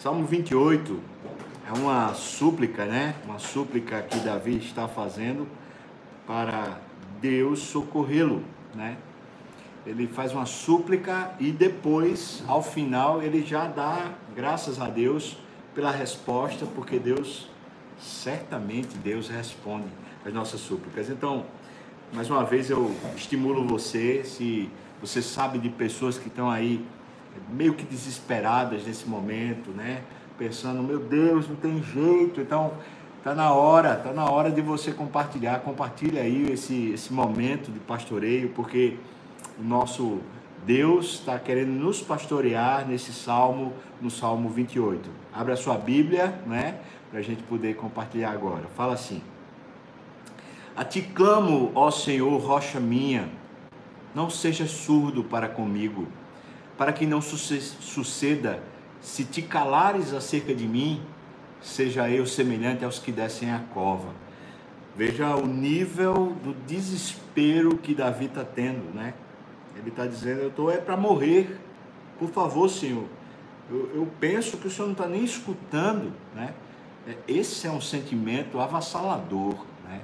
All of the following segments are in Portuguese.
Salmo 28 é uma súplica, né? Uma súplica que Davi está fazendo para Deus socorrê-lo, né? Ele faz uma súplica e depois, ao final, ele já dá graças a Deus pela resposta, porque Deus, certamente Deus responde às nossas súplicas. Então, mais uma vez eu estimulo você, se você sabe de pessoas que estão aí meio que desesperadas nesse momento, né? Pensando, meu Deus, não tem jeito. Então, tá na hora, tá na hora de você compartilhar. Compartilha aí esse, esse momento de pastoreio, porque o nosso Deus está querendo nos pastorear nesse salmo, no Salmo 28. Abra a sua Bíblia, né? Para a gente poder compartilhar agora. Fala assim. A ti clamo, ó Senhor, rocha minha, não sejas surdo para comigo para que não suceda, se te calares acerca de mim, seja eu semelhante aos que descem a cova. Veja o nível do desespero que Davi está tendo, né? Ele está dizendo: Eu estou é para morrer, por favor, Senhor. Eu, eu penso que o Senhor não está nem escutando, né? É, esse é um sentimento avassalador, né?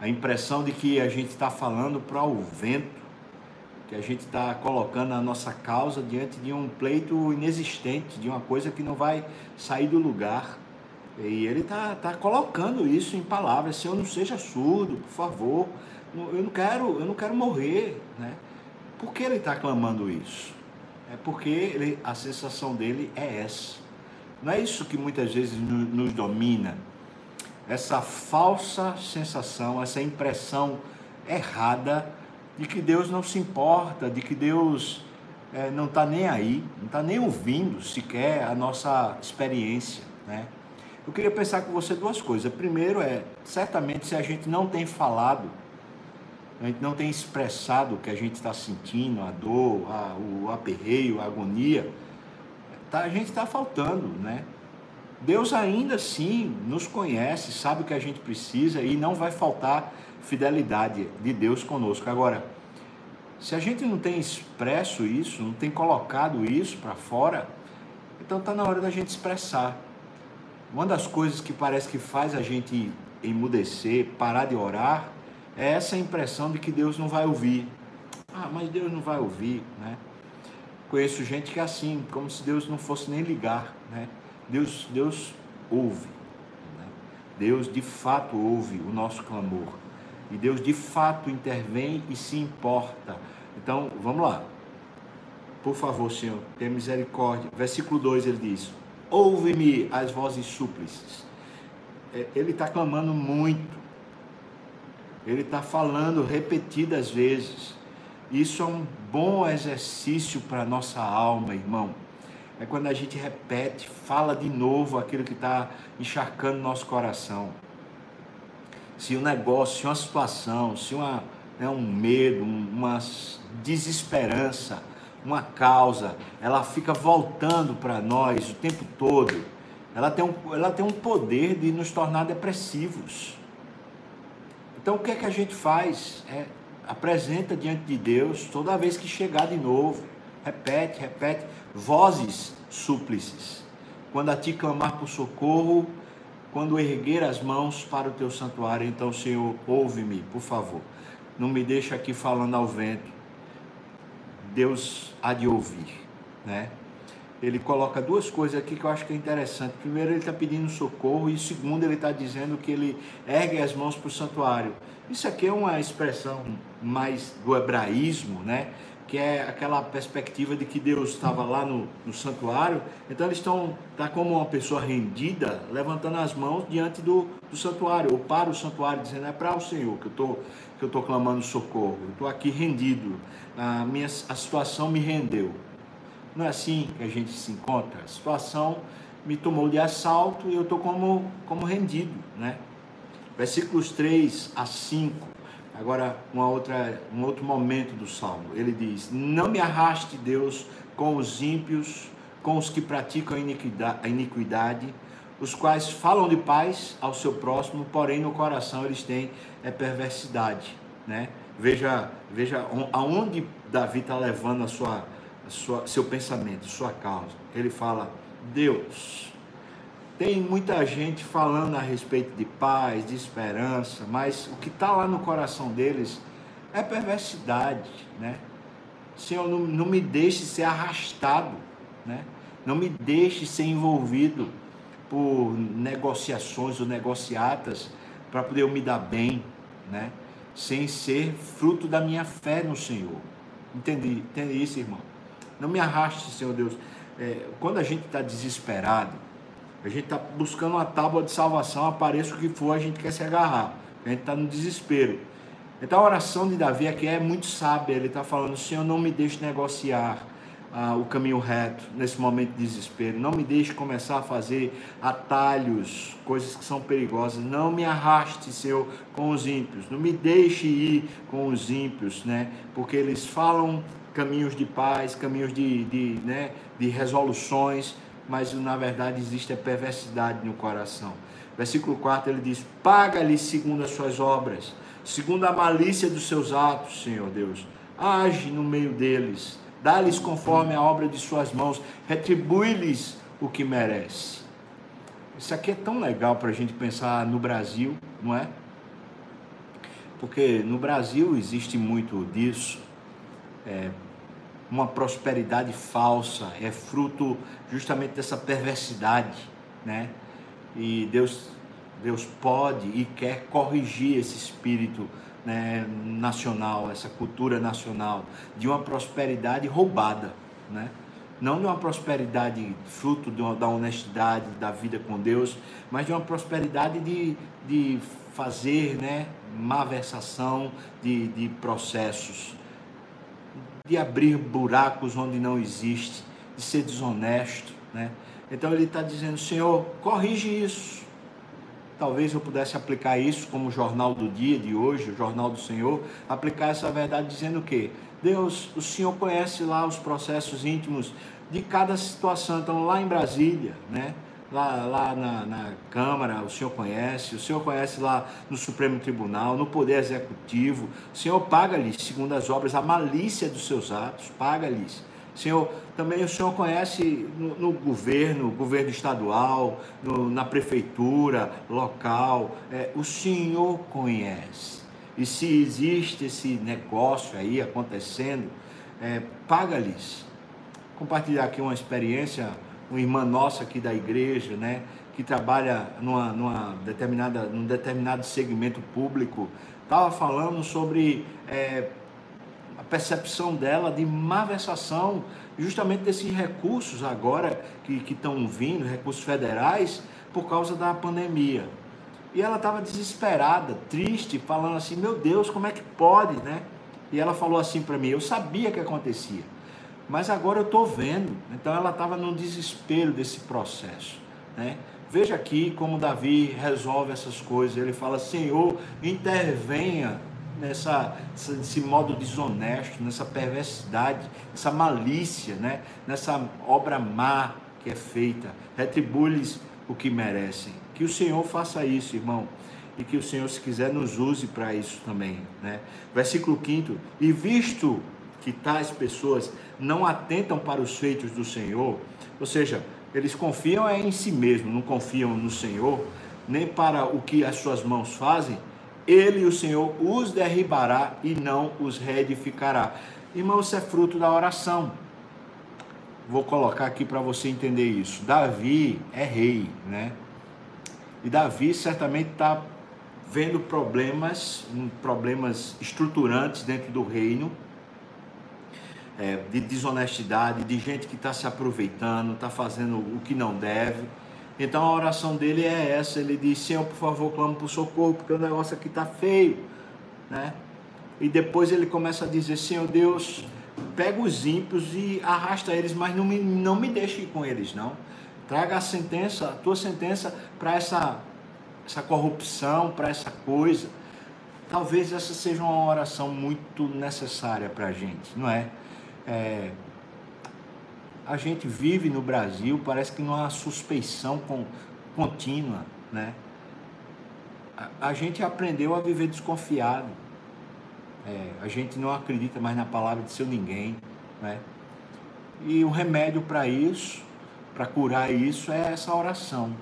A impressão de que a gente está falando para o vento, que a gente está colocando a nossa causa diante de um pleito inexistente, de uma coisa que não vai sair do lugar. E ele está tá colocando isso em palavras, Senhor, não seja surdo, por favor. Eu não quero, eu não quero morrer. Né? Por que ele está clamando isso? É porque ele, a sensação dele é essa. Não é isso que muitas vezes nos domina. Essa falsa sensação, essa impressão errada de que Deus não se importa, de que Deus é, não está nem aí, não está nem ouvindo sequer a nossa experiência, né? Eu queria pensar com você duas coisas. Primeiro é, certamente se a gente não tem falado, a gente não tem expressado o que a gente está sentindo, a dor, a, o aperreio, a agonia, tá, a gente está faltando, né? Deus ainda assim nos conhece, sabe o que a gente precisa e não vai faltar fidelidade de Deus conosco. Agora, se a gente não tem expresso isso, não tem colocado isso para fora, então está na hora da gente expressar. Uma das coisas que parece que faz a gente emudecer, parar de orar, é essa impressão de que Deus não vai ouvir. Ah, mas Deus não vai ouvir, né? Conheço gente que é assim, como se Deus não fosse nem ligar, né? Deus, Deus ouve. Né? Deus de fato ouve o nosso clamor. E Deus de fato intervém e se importa. Então, vamos lá. Por favor, Senhor, tenha misericórdia. Versículo 2 ele diz: Ouve-me as vozes súplices. É, ele está clamando muito. Ele está falando repetidas vezes. Isso é um bom exercício para a nossa alma, irmão. É quando a gente repete, fala de novo aquilo que está encharcando nosso coração se um negócio, se uma situação, se uma, né, um medo, uma desesperança, uma causa, ela fica voltando para nós o tempo todo, ela tem, um, ela tem um poder de nos tornar depressivos. Então o que é que a gente faz? É, apresenta diante de Deus toda vez que chegar de novo. Repete, repete. Vozes súplices. Quando a ti clamar por socorro, quando erguer as mãos para o teu santuário, então, Senhor, ouve-me, por favor. Não me deixe aqui falando ao vento. Deus há de ouvir, né? Ele coloca duas coisas aqui que eu acho que é interessante. Primeiro, ele está pedindo socorro, e segundo, ele está dizendo que ele ergue as mãos para o santuário. Isso aqui é uma expressão mais do hebraísmo, né? Que é aquela perspectiva de que Deus estava lá no, no santuário, então eles estão tá como uma pessoa rendida, levantando as mãos diante do, do santuário, ou para o santuário, dizendo, é para o Senhor que eu tô, que eu estou clamando socorro, eu estou aqui rendido, a, minha, a situação me rendeu. Não é assim que a gente se encontra, a situação me tomou de assalto e eu estou como, como rendido, né? Versículos 3 a 5 Agora, uma outra, um outro momento do salmo, ele diz: Não me arraste, Deus, com os ímpios, com os que praticam a iniquidade, os quais falam de paz ao seu próximo, porém no coração eles têm é perversidade. Né? Veja, veja aonde Davi está levando a sua, a sua, seu pensamento, sua causa. Ele fala: Deus. Tem muita gente falando a respeito de paz, de esperança, mas o que está lá no coração deles é perversidade, né? Senhor, não, não me deixe ser arrastado, né? Não me deixe ser envolvido por negociações ou negociatas para poder eu me dar bem, né? Sem ser fruto da minha fé no Senhor. Entendi, entendi isso, irmão. Não me arraste, Senhor Deus. É, quando a gente está desesperado, a gente está buscando uma tábua de salvação, apareça o que for, a gente quer se agarrar. A gente está no desespero. Então a oração de Davi aqui é muito sábia. Ele está falando: Senhor, não me deixe negociar ah, o caminho reto nesse momento de desespero. Não me deixe começar a fazer atalhos, coisas que são perigosas. Não me arraste, Senhor, com os ímpios. Não me deixe ir com os ímpios, né? Porque eles falam caminhos de paz, caminhos de, de, né, de resoluções, mas na verdade existe a perversidade no coração. Versículo 4 ele diz: Paga-lhe segundo as suas obras, segundo a malícia dos seus atos, Senhor Deus. Age no meio deles, dá-lhes conforme a obra de suas mãos, retribui-lhes o que merece. Isso aqui é tão legal para a gente pensar no Brasil, não é? Porque no Brasil existe muito disso. É, uma prosperidade falsa, é fruto justamente dessa perversidade, né? E Deus, Deus pode e quer corrigir esse espírito né, nacional, essa cultura nacional, de uma prosperidade roubada, né? Não de uma prosperidade fruto da honestidade, da vida com Deus, mas de uma prosperidade de, de fazer né, malversação de, de processos, de abrir buracos onde não existe, de ser desonesto. Né? Então ele está dizendo, Senhor, corrige isso. Talvez eu pudesse aplicar isso como jornal do dia de hoje, o jornal do Senhor, aplicar essa verdade dizendo o quê? Deus, o Senhor conhece lá os processos íntimos de cada situação. Então, lá em Brasília, né? Lá, lá na, na, Câmara, o senhor conhece, o senhor conhece lá no Supremo Tribunal, no Poder Executivo. O senhor paga-lhes, segundo as obras, a malícia dos seus atos, paga-lhes. Senhor, também o senhor conhece no, no governo, governo estadual, no, na prefeitura, local, é, o senhor conhece. E se existe esse negócio aí acontecendo, é, paga-lhes. Compartilhar aqui uma experiência uma irmã nossa aqui da igreja, né, que trabalha numa, numa determinada, num determinado segmento público, estava falando sobre é, a percepção dela de malversação justamente desses recursos agora que estão vindo, recursos federais, por causa da pandemia. E ela estava desesperada, triste, falando assim: Meu Deus, como é que pode, né? E ela falou assim para mim: Eu sabia que acontecia mas agora eu estou vendo. Então ela estava no desespero desse processo. Né? Veja aqui como Davi resolve essas coisas. Ele fala: Senhor, intervenha nessa nesse modo desonesto, nessa perversidade, nessa malícia, né? nessa obra má que é feita. Retribui-lhes o que merecem. Que o Senhor faça isso, irmão. E que o Senhor, se quiser, nos use para isso também. Né? Versículo 5: E visto que tais pessoas não atentam para os feitos do Senhor, ou seja, eles confiam é em si mesmo, não confiam no Senhor, nem para o que as suas mãos fazem, ele, o Senhor, os derribará e não os reedificará. Irmão, isso é fruto da oração. Vou colocar aqui para você entender isso. Davi é rei, né? E Davi certamente está vendo problemas, problemas estruturantes dentro do reino, é, de desonestidade, de gente que está se aproveitando, está fazendo o que não deve. Então a oração dele é essa: ele diz, Senhor, por favor, clamo por socorro, porque o negócio aqui está feio. Né? E depois ele começa a dizer: Senhor Deus, pega os ímpios e arrasta eles, mas não me, não me deixe com eles, não. Traga a sentença, a tua sentença para essa, essa corrupção, para essa coisa. Talvez essa seja uma oração muito necessária para a gente, não é? É, a gente vive no Brasil, parece que numa suspeição com, contínua, né? A, a, gente aprendeu a viver desconfiado. É, a gente não acredita mais na palavra de seu ninguém, né? E o remédio para isso para curar isso é essa oração.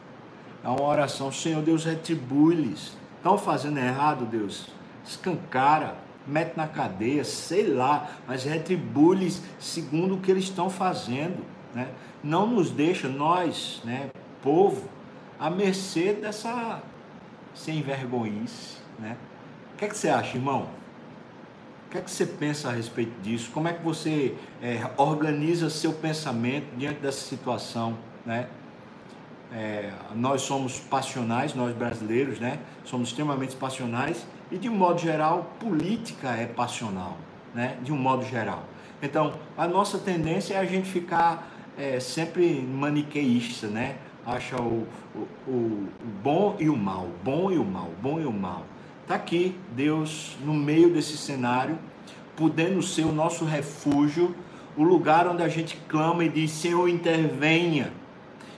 É uma oração, Senhor Deus, retribui-lhes. Estão fazendo errado, Deus? Escancara, mete na cadeia, sei lá, mas retribui-lhes segundo o que eles estão fazendo. Né? Não nos deixa, nós, né, povo, à mercê dessa sem vergonhice. Né? O que, é que você acha, irmão? O que é que você pensa a respeito disso? Como é que você é, organiza seu pensamento diante dessa situação, né? É, nós somos passionais, nós brasileiros, né? Somos extremamente passionais e de um modo geral, política é passional, né? De um modo geral. Então, a nossa tendência é a gente ficar é, sempre maniqueísta, né? Acha o, o, o bom e o mal, bom e o mal, bom e o mal. Está aqui Deus no meio desse cenário, podendo ser o nosso refúgio, o lugar onde a gente clama e diz: Senhor, intervenha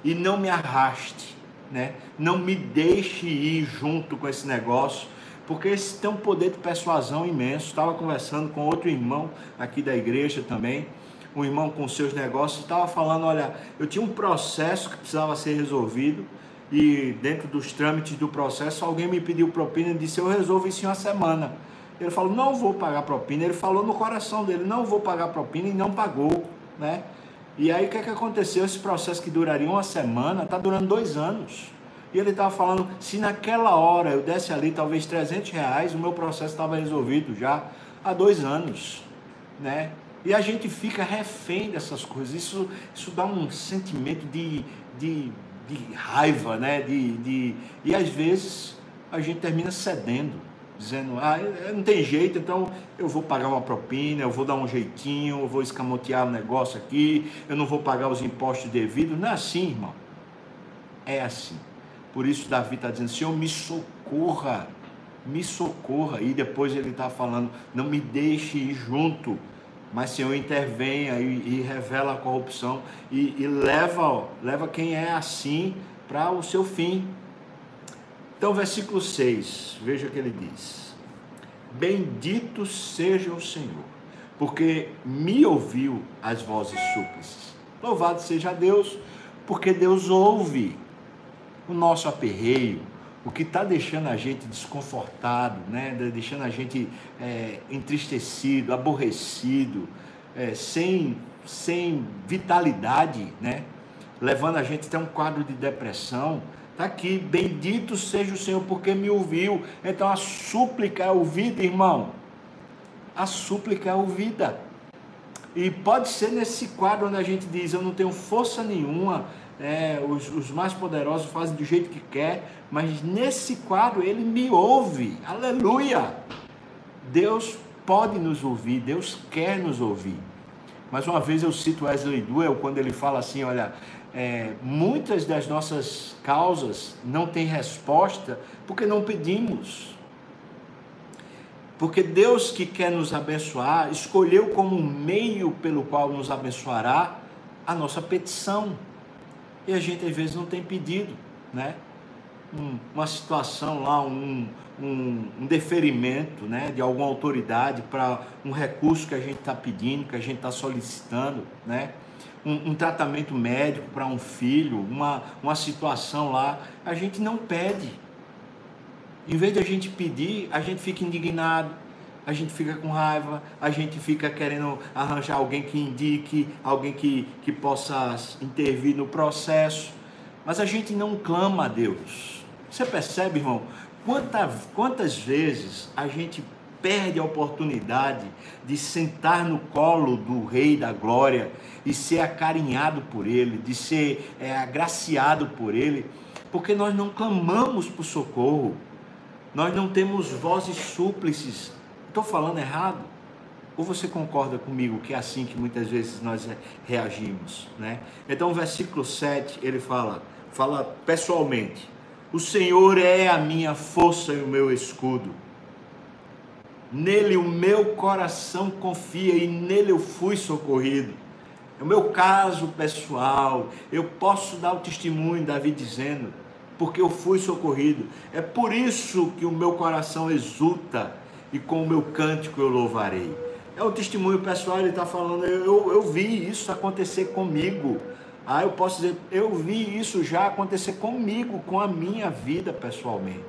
e não me arraste, né? não me deixe ir junto com esse negócio, porque esse tem um poder de persuasão imenso. Estava conversando com outro irmão aqui da igreja também, um irmão com seus negócios, estava falando: olha, eu tinha um processo que precisava ser resolvido e dentro dos trâmites do processo alguém me pediu propina e disse eu resolvo isso em uma semana. Ele falou, não vou pagar propina. Ele falou no coração dele, não vou pagar propina e não pagou, né? E aí o que, é que aconteceu? Esse processo que duraria uma semana está durando dois anos. E ele estava falando, se naquela hora eu desse ali talvez 300 reais, o meu processo estava resolvido já há dois anos, né? E a gente fica refém dessas coisas. Isso, isso dá um sentimento de, de de raiva, né? De, de, e às vezes a gente termina cedendo, dizendo, ah, não tem jeito, então eu vou pagar uma propina, eu vou dar um jeitinho, eu vou escamotear o negócio aqui, eu não vou pagar os impostos devidos. Não é assim, irmão. É assim. Por isso Davi está dizendo, Senhor, me socorra, me socorra. E depois ele está falando, não me deixe ir junto mas Senhor intervenha e, e revela a corrupção e, e leva, leva quem é assim para o seu fim. Então, versículo 6, veja o que ele diz: Bendito seja o Senhor, porque me ouviu as vozes súplices. Louvado seja Deus, porque Deus ouve o nosso aperreio, o que está deixando a gente desconfortado, né? deixando a gente é, entristecido, aborrecido, é, sem, sem vitalidade, né? levando a gente até um quadro de depressão. Está aqui, bendito seja o Senhor porque me ouviu. Então a súplica é ouvida, irmão. A súplica é ouvida. E pode ser nesse quadro onde a gente diz: Eu não tenho força nenhuma, é, os, os, mais poderosos fazem do jeito que quer, mas nesse quadro ele me ouve, aleluia! Deus pode nos ouvir, Deus quer nos ouvir. Mais uma vez eu cito Wesley Duell quando ele fala assim: olha, é, muitas das nossas causas não têm resposta porque não pedimos. Porque Deus que quer nos abençoar, escolheu como meio pelo qual nos abençoará a nossa petição e a gente às vezes não tem pedido, né? Um, uma situação lá, um, um, um, deferimento né, de alguma autoridade para um recurso que a gente está pedindo, que a gente está solicitando, né? Um, um tratamento médico para um filho, uma, uma situação lá, a gente não pede. Em vez de a gente pedir, a gente fica indignado, a gente fica com raiva, a gente fica querendo arranjar alguém que indique, alguém que, que possa intervir no processo, mas a gente não clama a Deus. Você percebe, irmão, quanta, quantas vezes a gente perde a oportunidade de sentar no colo do Rei da Glória e ser acarinhado por Ele, de ser é, agraciado por Ele, porque nós não clamamos por socorro, nós não temos vozes súplices Estou falando errado? Ou você concorda comigo que é assim que muitas vezes nós reagimos, né? Então, o versículo 7, ele fala, fala pessoalmente: "O Senhor é a minha força e o meu escudo. Nele o meu coração confia e nele eu fui socorrido." É o meu caso pessoal. Eu posso dar o testemunho, Davi dizendo, porque eu fui socorrido. É por isso que o meu coração exulta e com o meu cântico eu louvarei. É o testemunho pessoal, ele está falando, eu, eu vi isso acontecer comigo. Ah, eu posso dizer, eu vi isso já acontecer comigo, com a minha vida pessoalmente.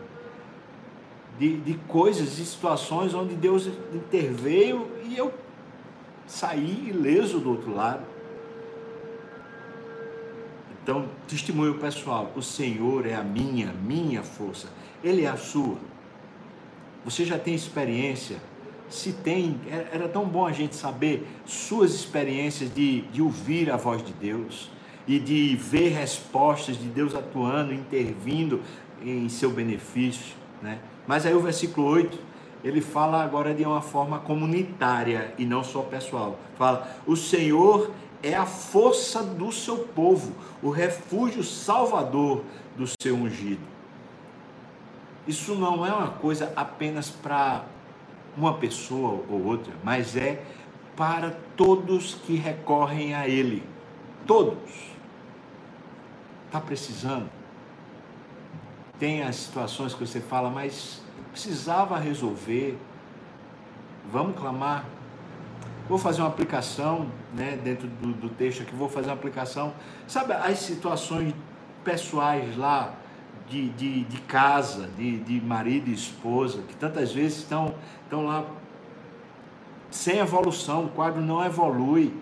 De, de coisas e situações onde Deus interveio e eu saí ileso do outro lado. Então, testemunho pessoal: o Senhor é a minha, minha força, Ele é a sua. Você já tem experiência? Se tem, é, era tão bom a gente saber suas experiências de, de ouvir a voz de Deus e de ver respostas de Deus atuando, intervindo em seu benefício. Né? Mas aí o versículo 8, ele fala agora de uma forma comunitária e não só pessoal. Fala: O Senhor é a força do seu povo, o refúgio salvador do seu ungido. Isso não é uma coisa apenas para uma pessoa ou outra, mas é para todos que recorrem a Ele. Todos. Está precisando? Tem as situações que você fala, mas precisava resolver. Vamos clamar. Vou fazer uma aplicação, né, dentro do, do texto aqui, vou fazer uma aplicação. Sabe as situações pessoais lá, de, de, de casa, de, de marido e esposa, que tantas vezes estão, estão lá sem evolução, o quadro não evolui,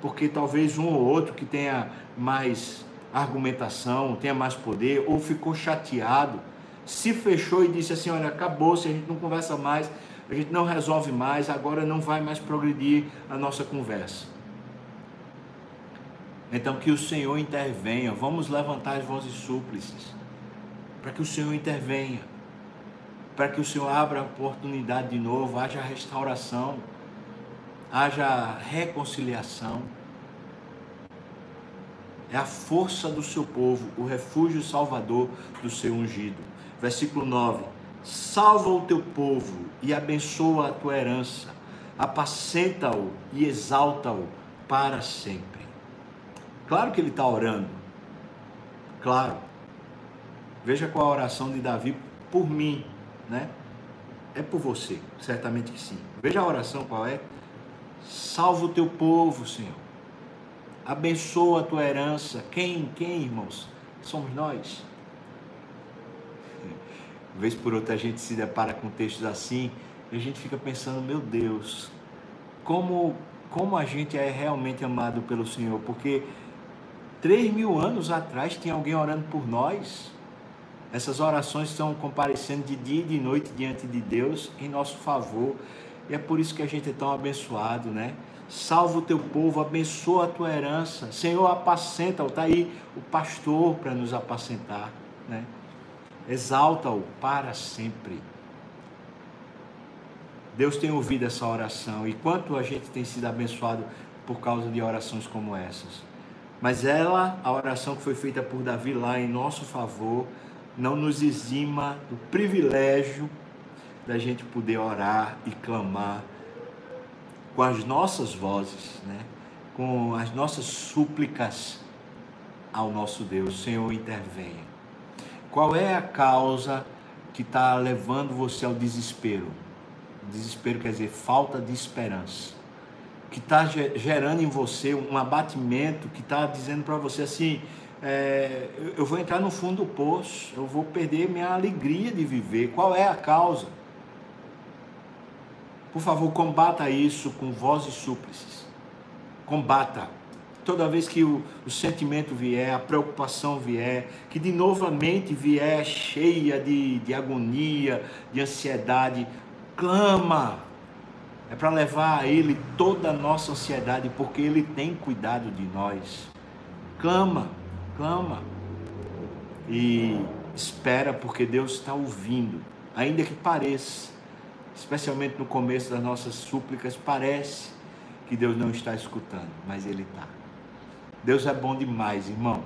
porque talvez um ou outro que tenha mais argumentação, tenha mais poder, ou ficou chateado, se fechou e disse assim: olha, acabou, se a gente não conversa mais, a gente não resolve mais, agora não vai mais progredir a nossa conversa. Então que o Senhor intervenha, vamos levantar as vozes súplices para que o Senhor intervenha, para que o Senhor abra a oportunidade de novo, haja restauração, haja reconciliação. É a força do seu povo, o refúgio salvador do seu ungido. Versículo 9: Salva o teu povo e abençoa a tua herança, apacenta-o e exalta-o para sempre. Claro que ele está orando, claro, Veja qual a oração de Davi por mim, né? É por você, certamente que sim. Veja a oração qual é. Salva o teu povo, Senhor. Abençoa a tua herança. Quem, quem, irmãos? Somos nós. Uma vez por outra a gente se depara com textos assim e a gente fica pensando, meu Deus, como, como a gente é realmente amado pelo Senhor, porque três mil anos atrás tinha alguém orando por nós essas orações estão comparecendo de dia e de noite diante de Deus em nosso favor. E é por isso que a gente é tão abençoado, né? Salva o teu povo, abençoa a tua herança. Senhor, apacenta-o. Está aí o pastor para nos apacentar, né? Exalta-o para sempre. Deus tem ouvido essa oração e quanto a gente tem sido abençoado por causa de orações como essas. Mas ela, a oração que foi feita por Davi lá em nosso favor, não nos exima do privilégio da gente poder orar e clamar com as nossas vozes, né? com as nossas súplicas ao nosso Deus. Senhor, intervenha. Qual é a causa que está levando você ao desespero? Desespero quer dizer falta de esperança. Que está gerando em você um abatimento, que está dizendo para você assim: é, eu vou entrar no fundo do poço, eu vou perder minha alegria de viver. Qual é a causa? Por favor, combata isso com voz e súplices. Combata. Toda vez que o, o sentimento vier, a preocupação vier, que de novamente vier cheia de, de agonia, de ansiedade, clama. É para levar a Ele toda a nossa ansiedade, porque Ele tem cuidado de nós. Clama clama e espera porque Deus está ouvindo, ainda que pareça, especialmente no começo das nossas súplicas, parece que Deus não está escutando, mas Ele está. Deus é bom demais, irmão.